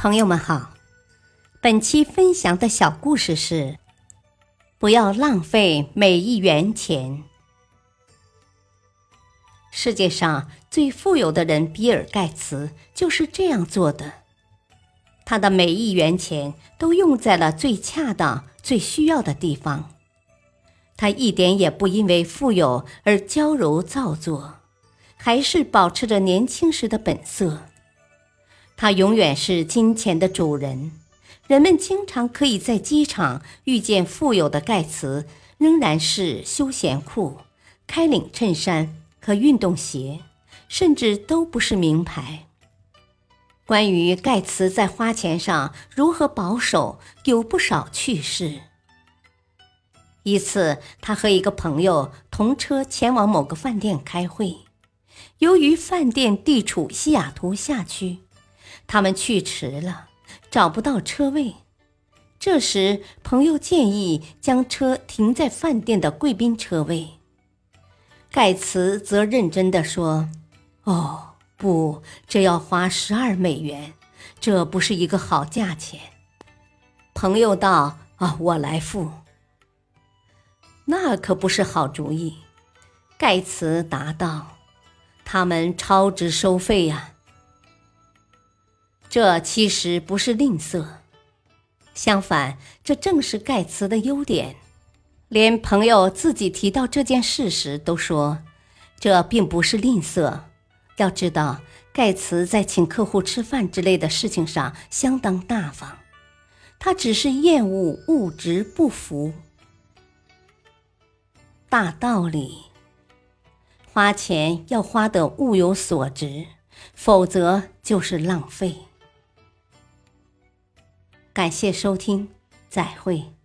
朋友们好，本期分享的小故事是：不要浪费每一元钱。世界上最富有的人比尔·盖茨就是这样做的，他的每一元钱都用在了最恰当、最需要的地方。他一点也不因为富有而娇柔造作，还是保持着年轻时的本色。他永远是金钱的主人，人们经常可以在机场遇见富有的盖茨，仍然是休闲裤、开领衬衫和运动鞋，甚至都不是名牌。关于盖茨在花钱上如何保守，有不少趣事。一次，他和一个朋友同车前往某个饭店开会，由于饭店地处西雅图下区。他们去迟了，找不到车位。这时，朋友建议将车停在饭店的贵宾车位。盖茨则认真地说：“哦，不，这要花十二美元，这不是一个好价钱。”朋友道：“啊，我来付。”那可不是好主意。盖茨答道：“他们超值收费呀。”这其实不是吝啬，相反，这正是盖茨的优点。连朋友自己提到这件事时都说，这并不是吝啬。要知道，盖茨在请客户吃饭之类的事情上相当大方，他只是厌恶物质不符。大道理，花钱要花得物有所值，否则就是浪费。感谢收听，再会。